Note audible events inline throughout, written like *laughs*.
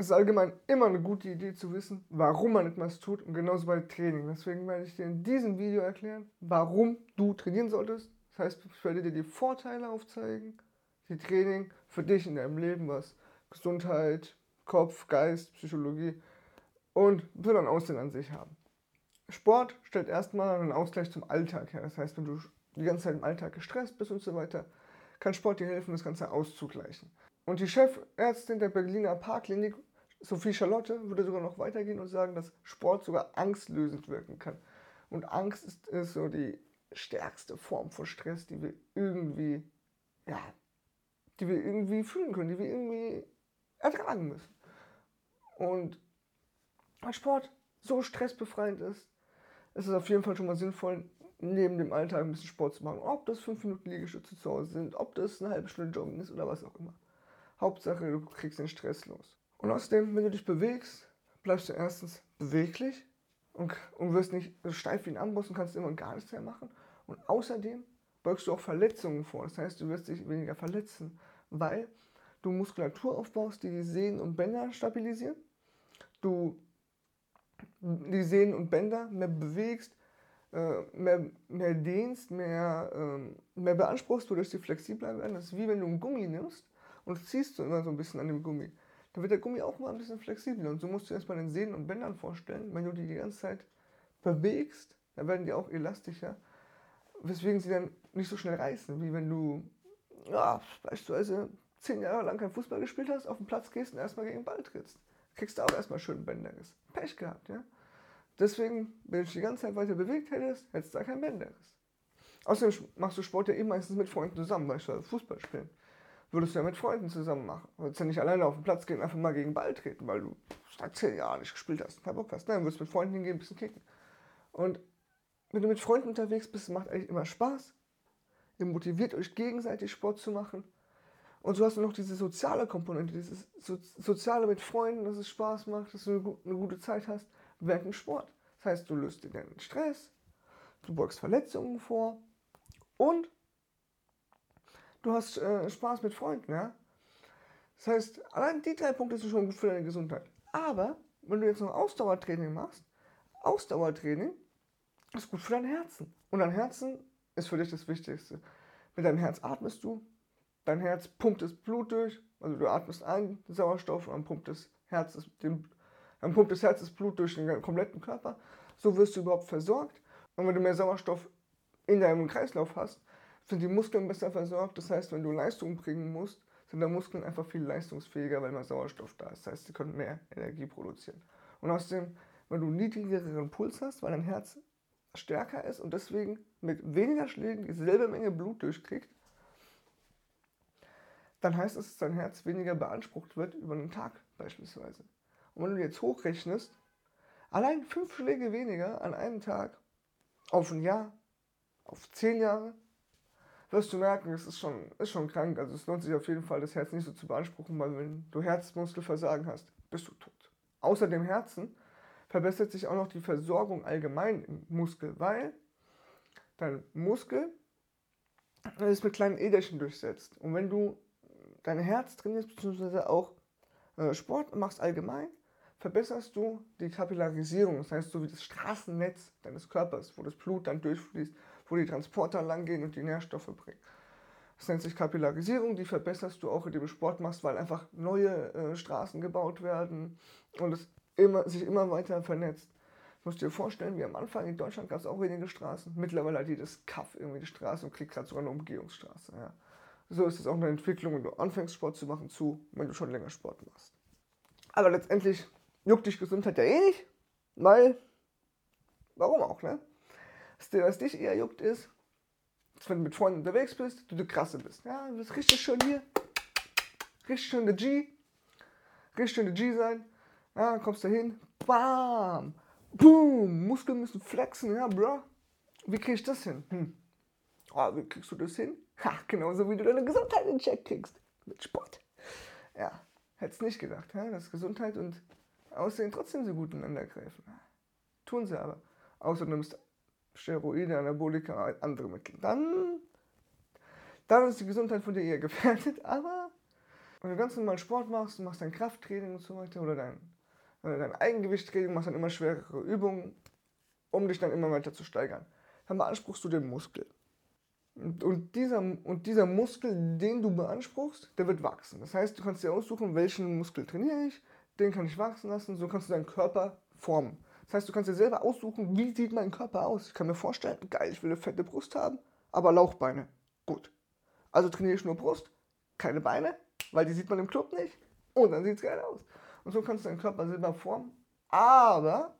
Es ist allgemein immer eine gute Idee zu wissen, warum man etwas tut und genauso bei Training. Deswegen werde ich dir in diesem Video erklären, warum du trainieren solltest. Das heißt, ich werde dir die Vorteile aufzeigen, die Training für dich in deinem Leben, was Gesundheit, Kopf, Geist, Psychologie und für dein Aussehen an sich haben. Sport stellt erstmal einen Ausgleich zum Alltag her. Das heißt, wenn du die ganze Zeit im Alltag gestresst bist und so weiter, kann Sport dir helfen, das Ganze auszugleichen. Und die Chefärztin der Berliner Parkklinik Sophie Charlotte würde sogar noch weitergehen und sagen, dass Sport sogar angstlösend wirken kann. Und Angst ist, ist so die stärkste Form von Stress, die wir irgendwie, ja, die wir irgendwie fühlen können, die wir irgendwie ertragen müssen. Und weil Sport so stressbefreiend ist, ist es auf jeden Fall schon mal sinnvoll, neben dem Alltag ein bisschen Sport zu machen. Ob das fünf Minuten Liegestütze zu Hause sind, ob das eine halbe Stunde Joggen ist oder was auch immer. Hauptsache, du kriegst den Stress los. Und außerdem, wenn du dich bewegst, bleibst du erstens beweglich und, und wirst nicht so steif wie ein Amboss und kannst immer gar nichts mehr machen. Und außerdem beugst du auch Verletzungen vor. Das heißt, du wirst dich weniger verletzen, weil du Muskulatur aufbaust, die die Sehnen und Bänder stabilisieren. Du die Sehnen und Bänder mehr bewegst, äh, mehr, mehr dehnst, mehr, ähm, mehr beanspruchst, wodurch sie flexibler werden. Das ist wie wenn du einen Gummi nimmst und ziehst du immer so ein bisschen an dem Gummi dann wird der Gummi auch mal ein bisschen flexibler. Und so musst du erstmal den Sehnen und Bändern vorstellen. Wenn du die die ganze Zeit bewegst, dann werden die auch elastischer, weswegen sie dann nicht so schnell reißen, wie wenn du ja, beispielsweise zehn Jahre lang kein Fußball gespielt hast, auf den Platz gehst und erstmal gegen den Ball trittst. Kriegst du auch erstmal schön Bänderriss. Pech gehabt, ja. Deswegen, wenn du dich die ganze Zeit weiter bewegt hättest, hättest du da kein Bänderriss. Außerdem machst du Sport ja eh meistens mit Freunden zusammen, beispielsweise Fußball spielen würdest du ja mit Freunden zusammen machen. Du würdest ja nicht alleine auf den Platz gehen und einfach mal gegen Ball treten, weil du seit zehn Jahren nicht gespielt hast keinen Bock hast. Nein, du würdest mit Freunden hingehen, ein bisschen kicken. Und wenn du mit Freunden unterwegs bist, macht eigentlich immer Spaß. Ihr motiviert euch gegenseitig Sport zu machen. Und so hast du noch diese soziale Komponente, dieses so Soziale mit Freunden, dass es Spaß macht, dass du eine gute Zeit hast während dem Sport. Das heißt, du löst dir deinen Stress, du beugst Verletzungen vor und du hast äh, Spaß mit Freunden, ja. Das heißt, allein die drei Punkte sind schon gut für deine Gesundheit. Aber wenn du jetzt noch Ausdauertraining machst, Ausdauertraining ist gut für dein Herzen. Und dein Herzen ist für dich das Wichtigste. Mit deinem Herz atmest du, dein Herz pumpt das Blut durch, also du atmest ein Sauerstoff und dann pumpt das Herz das, den, dann pumpt das Herz das Blut durch den kompletten Körper. So wirst du überhaupt versorgt. Und wenn du mehr Sauerstoff in deinem Kreislauf hast, sind die Muskeln besser versorgt. Das heißt, wenn du Leistung bringen musst, sind deine Muskeln einfach viel leistungsfähiger, weil mehr Sauerstoff da ist. Das heißt, sie können mehr Energie produzieren. Und außerdem, wenn du niedrigeren Puls hast, weil dein Herz stärker ist und deswegen mit weniger Schlägen dieselbe Menge Blut durchkriegt, dann heißt es, dass dein Herz weniger beansprucht wird über einen Tag beispielsweise. Und wenn du jetzt hochrechnest, allein fünf Schläge weniger an einem Tag auf ein Jahr, auf zehn Jahre, wirst du merken, es ist schon, ist schon krank. Also es lohnt sich auf jeden Fall, das Herz nicht so zu beanspruchen, weil wenn du Herzmuskelversagen hast, bist du tot. Außer dem Herzen verbessert sich auch noch die Versorgung allgemein im Muskel, weil dein Muskel ist mit kleinen Äderchen durchsetzt. Und wenn du dein Herz trainierst, beziehungsweise auch äh, Sport machst allgemein, verbesserst du die Kapillarisierung, das heißt so wie das Straßennetz deines Körpers, wo das Blut dann durchfließt wo die Transporter langgehen und die Nährstoffe bringen. Das nennt sich Kapillarisierung, die verbesserst du auch, indem du Sport machst, weil einfach neue äh, Straßen gebaut werden und es immer, sich immer weiter vernetzt. Du musst dir vorstellen, wie am Anfang in Deutschland gab es auch wenige Straßen. Mittlerweile hat jedes Kaff irgendwie die Straße und kriegt gerade sogar eine Umgehungsstraße. Ja. So ist es auch eine Entwicklung, wenn du anfängst Sport zu machen, zu, wenn du schon länger Sport machst. Aber letztendlich juckt dich Gesundheit ja eh nicht, weil, warum auch, ne? Was dich eher juckt ist, wenn du mit Freunden unterwegs bist, du der Krasse bist. Ja, du bist richtig schön hier, richtig schön der G, richtig schön der G sein. Ja, kommst da hin, bam, boom, Muskeln müssen flexen, ja, bro. Wie krieg ich das hin? Hm. Oh, wie kriegst du das hin? Ha, genauso wie du deine Gesundheit in Check kriegst. Mit Sport. Ja, hättest nicht gedacht, ja, dass Gesundheit und Aussehen trotzdem so gut ineinander greifen. Tun sie aber. Außer du nimmst Steroide, Anabolika, andere Mittel. Dann, dann ist die Gesundheit von dir eher gefährdet, *laughs* aber Wenn du ganz normal Sport machst, machst dein Krafttraining und so weiter oder dein, äh, dein Eigengewichttraining, machst dann immer schwerere Übungen, um dich dann immer weiter zu steigern. Dann beanspruchst du den Muskel. Und, und, dieser, und dieser Muskel, den du beanspruchst, der wird wachsen. Das heißt, du kannst dir aussuchen, welchen Muskel trainiere ich, den kann ich wachsen lassen, so kannst du deinen Körper formen. Das heißt, du kannst dir selber aussuchen, wie sieht mein Körper aus. Ich kann mir vorstellen, geil, ich will eine fette Brust haben, aber Lauchbeine. Gut. Also trainiere ich nur Brust, keine Beine, weil die sieht man im Club nicht. Und dann sieht es geil aus. Und so kannst du deinen Körper selber formen. Aber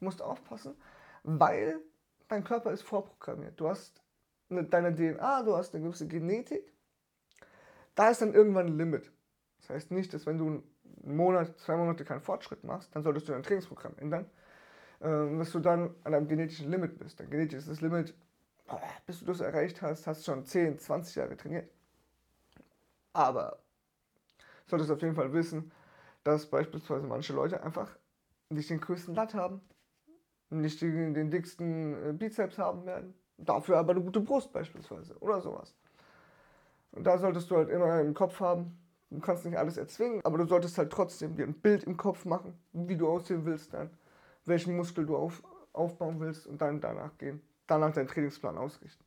du musst aufpassen, weil dein Körper ist vorprogrammiert. Du hast eine, deine DNA, du hast eine gewisse Genetik. Da ist dann irgendwann ein Limit. Das heißt nicht, dass wenn du einen Monat, zwei Monate keinen Fortschritt machst, dann solltest du dein Trainingsprogramm ändern, dass du dann an einem genetischen Limit bist. Dein genetisches Limit, bis du das erreicht hast, hast schon 10, 20 Jahre trainiert. Aber solltest du auf jeden Fall wissen, dass beispielsweise manche Leute einfach nicht den größten Latt haben, nicht den, den dicksten äh, Bizeps haben werden, dafür aber eine gute Brust beispielsweise oder sowas. Und da solltest du halt immer im Kopf haben, du kannst nicht alles erzwingen, aber du solltest halt trotzdem dir ein Bild im Kopf machen, wie du aussehen willst dann, welchen Muskel du auf, aufbauen willst und dann danach gehen, danach deinen Trainingsplan ausrichten.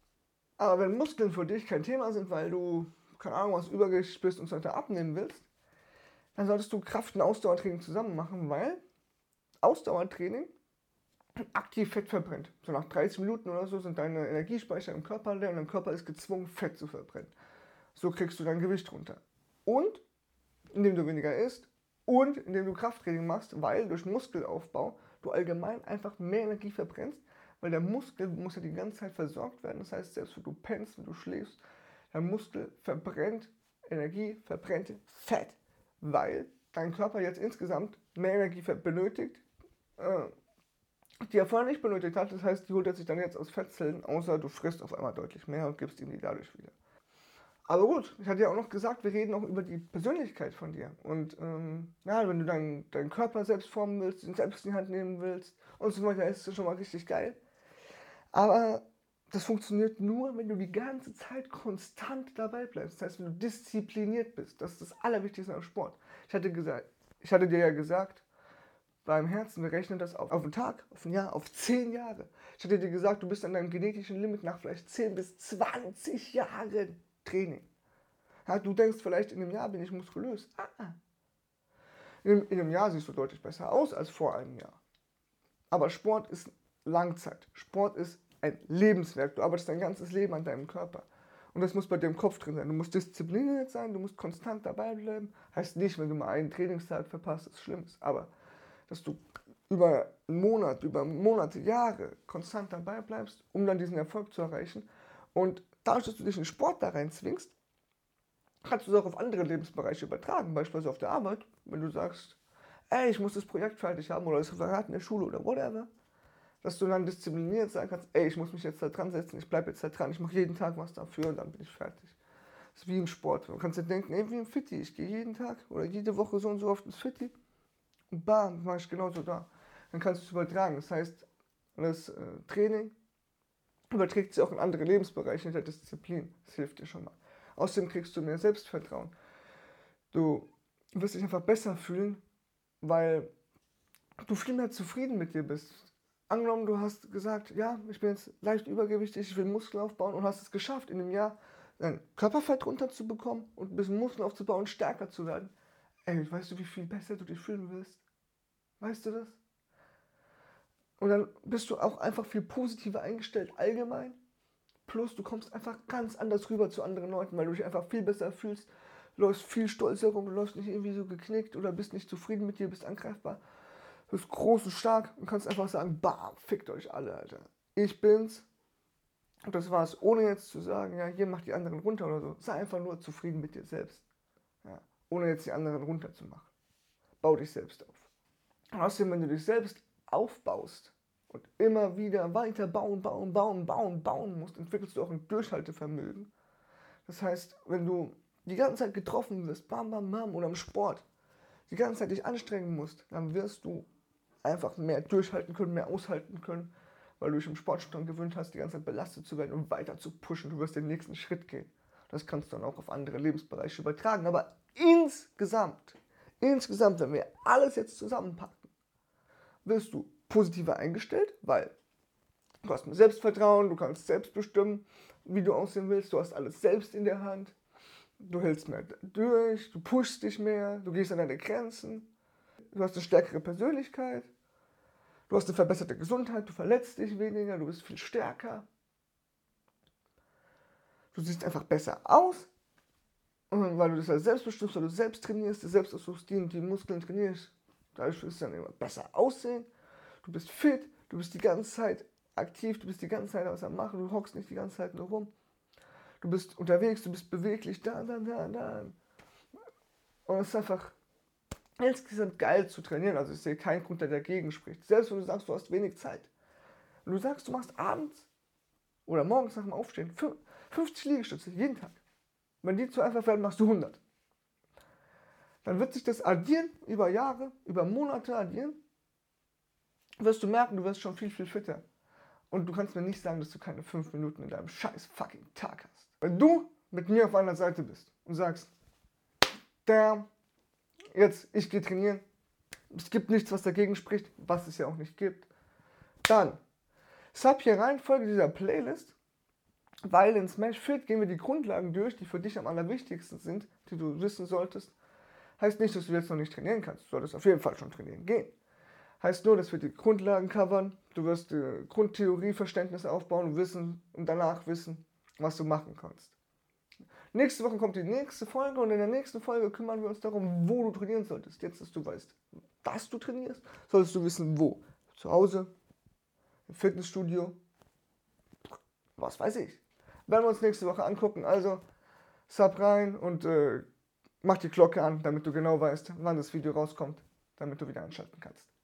Aber wenn Muskeln für dich kein Thema sind, weil du, keine Ahnung, was Übergewicht bist und so weiter abnehmen willst, dann solltest du Kraft- und Ausdauertraining zusammen machen, weil Ausdauertraining aktiv Fett verbrennt. So nach 30 Minuten oder so sind deine Energiespeicher im Körper leer und dein Körper ist gezwungen, Fett zu verbrennen. So kriegst du dein Gewicht runter. Und indem du weniger isst und indem du Krafttraining machst, weil durch Muskelaufbau du allgemein einfach mehr Energie verbrennst, weil der Muskel muss ja die ganze Zeit versorgt werden. Das heißt, selbst wenn du pennst, wenn du schläfst, der Muskel verbrennt Energie, verbrennt Fett weil dein Körper jetzt insgesamt mehr Energie benötigt, äh, die er vorher nicht benötigt hat. Das heißt, die holt er sich dann jetzt aus Fettzellen, außer du frisst auf einmal deutlich mehr und gibst ihm die dadurch wieder. Aber gut, ich hatte ja auch noch gesagt, wir reden auch über die Persönlichkeit von dir. Und ähm, ja, wenn du deinen, deinen Körper selbst formen willst, ihn selbst in die Hand nehmen willst und so weiter, ist das schon mal richtig geil. Aber das funktioniert nur, wenn du die ganze Zeit konstant dabei bleibst. Das heißt, wenn du diszipliniert bist. Das ist das Allerwichtigste am Sport. Ich hatte, gesagt, ich hatte dir ja gesagt, beim Herzen, wir rechnen das auf, auf einen Tag, auf ein Jahr, auf zehn Jahre. Ich hatte dir gesagt, du bist an deinem genetischen Limit nach vielleicht 10 bis 20 Jahren Training. Ja, du denkst vielleicht, in einem Jahr bin ich muskulös. Ah, ah. In, in einem Jahr siehst du deutlich besser aus als vor einem Jahr. Aber Sport ist Langzeit. Sport ist ein Lebenswerk. Du arbeitest dein ganzes Leben an deinem Körper. Und das muss bei dir im Kopf drin sein. Du musst diszipliniert sein, du musst konstant dabei bleiben. Heißt nicht, wenn du mal einen Trainingstag verpasst, ist schlimm. Aber dass du über einen Monat, über Monate, Jahre konstant dabei bleibst, um dann diesen Erfolg zu erreichen. Und dadurch, dass du dich in Sport da rein zwingst, kannst du es auch auf andere Lebensbereiche übertragen. Beispielsweise auf der Arbeit, wenn du sagst, ey, ich muss das Projekt fertig haben oder das Referat in der Schule oder whatever dass du dann diszipliniert sein kannst, ey, ich muss mich jetzt da dran setzen, ich bleibe jetzt da dran, ich mache jeden Tag was dafür und dann bin ich fertig. Das ist wie im Sport. Du kannst dir denken, ey, wie im Fitti, ich gehe jeden Tag oder jede Woche so und so oft ins Fitti und bam, mache ich genauso da. Dann kannst du es übertragen. Das heißt, das äh, Training überträgt sich auch in andere Lebensbereiche in der Disziplin. Das hilft dir schon mal. Außerdem kriegst du mehr Selbstvertrauen. Du wirst dich einfach besser fühlen, weil du viel mehr zufrieden mit dir bist angenommen, du hast gesagt, ja, ich bin jetzt leicht übergewichtig, ich will Muskeln aufbauen und hast es geschafft, in einem Jahr dein Körperfett runterzubekommen und ein bisschen Muskeln aufzubauen und stärker zu werden. Ey, weißt du, wie viel besser du dich fühlen wirst? Weißt du das? Und dann bist du auch einfach viel positiver eingestellt allgemein. Plus, du kommst einfach ganz anders rüber zu anderen Leuten, weil du dich einfach viel besser fühlst, läufst viel stolzer rum, du läufst nicht irgendwie so geknickt oder bist nicht zufrieden mit dir, bist angreifbar, Du bist groß und stark und kannst einfach sagen, bam, fickt euch alle, Alter. Ich bin's. Und das war's, ohne jetzt zu sagen, ja, hier macht die anderen runter oder so. Sei einfach nur zufrieden mit dir selbst. Ja, ohne jetzt die anderen runterzumachen. Bau dich selbst auf. Und außerdem, wenn du dich selbst aufbaust und immer wieder weiter bauen, bauen, bauen, bauen, bauen musst, entwickelst du auch ein Durchhaltevermögen. Das heißt, wenn du die ganze Zeit getroffen wirst, bam, bam, bam, oder im Sport, die ganze Zeit dich anstrengen musst, dann wirst du einfach mehr durchhalten können, mehr aushalten können, weil du dich im Sport schon gewöhnt hast, die ganze Zeit belastet zu werden und weiter zu pushen. Du wirst den nächsten Schritt gehen. Das kannst du dann auch auf andere Lebensbereiche übertragen. Aber insgesamt, insgesamt, wenn wir alles jetzt zusammenpacken, wirst du positiver eingestellt, weil du hast mehr Selbstvertrauen, du kannst selbst bestimmen, wie du aussehen willst, du hast alles selbst in der Hand, du hältst mehr durch, du pushst dich mehr, du gehst an deine Grenzen, du hast eine stärkere Persönlichkeit, du hast eine verbesserte Gesundheit, du verletzt dich weniger, du bist viel stärker. Du siehst einfach besser aus, weil du das selbst bestimmst, weil du selbst trainierst, du selbst aussuchst, die, die Muskeln trainierst. Dadurch wirst du dann immer besser aussehen. Du bist fit, du bist die ganze Zeit aktiv, du bist die ganze Zeit was am Machen, du hockst nicht die ganze Zeit nur rum. Du bist unterwegs, du bist beweglich, da, da, da, da. Und es ist einfach insgesamt geil zu trainieren. Also ich sehe keinen Grund, der dagegen spricht. Selbst wenn du sagst, du hast wenig Zeit. Und du sagst, du machst abends oder morgens nach dem Aufstehen 50 Liegestütze jeden Tag. Wenn die zu einfach werden, machst du 100. Dann wird sich das addieren über Jahre, über Monate addieren. Wirst du merken, du wirst schon viel, viel fitter. Und du kannst mir nicht sagen, dass du keine 5 Minuten in deinem scheiß fucking Tag hast. Wenn du mit mir auf einer Seite bist und sagst, damn, jetzt, ich gehe trainieren, es gibt nichts, was dagegen spricht, was es ja auch nicht gibt, dann sub hier rein, folge dieser Playlist, weil in Smash Fit gehen wir die Grundlagen durch, die für dich am allerwichtigsten sind, die du wissen solltest. Heißt nicht, dass du jetzt noch nicht trainieren kannst, du solltest auf jeden Fall schon trainieren gehen. Heißt nur, dass wir die Grundlagen covern, du wirst die Grundtheorieverständnis aufbauen und wissen und danach wissen, was du machen kannst. Nächste Woche kommt die nächste Folge und in der nächsten Folge kümmern wir uns darum, wo du trainieren solltest. Jetzt, dass du weißt, dass du trainierst, solltest du wissen, wo. Zu Hause, im Fitnessstudio, was weiß ich. Werden wir uns nächste Woche angucken. Also, sub rein und äh, mach die Glocke an, damit du genau weißt, wann das Video rauskommt, damit du wieder einschalten kannst.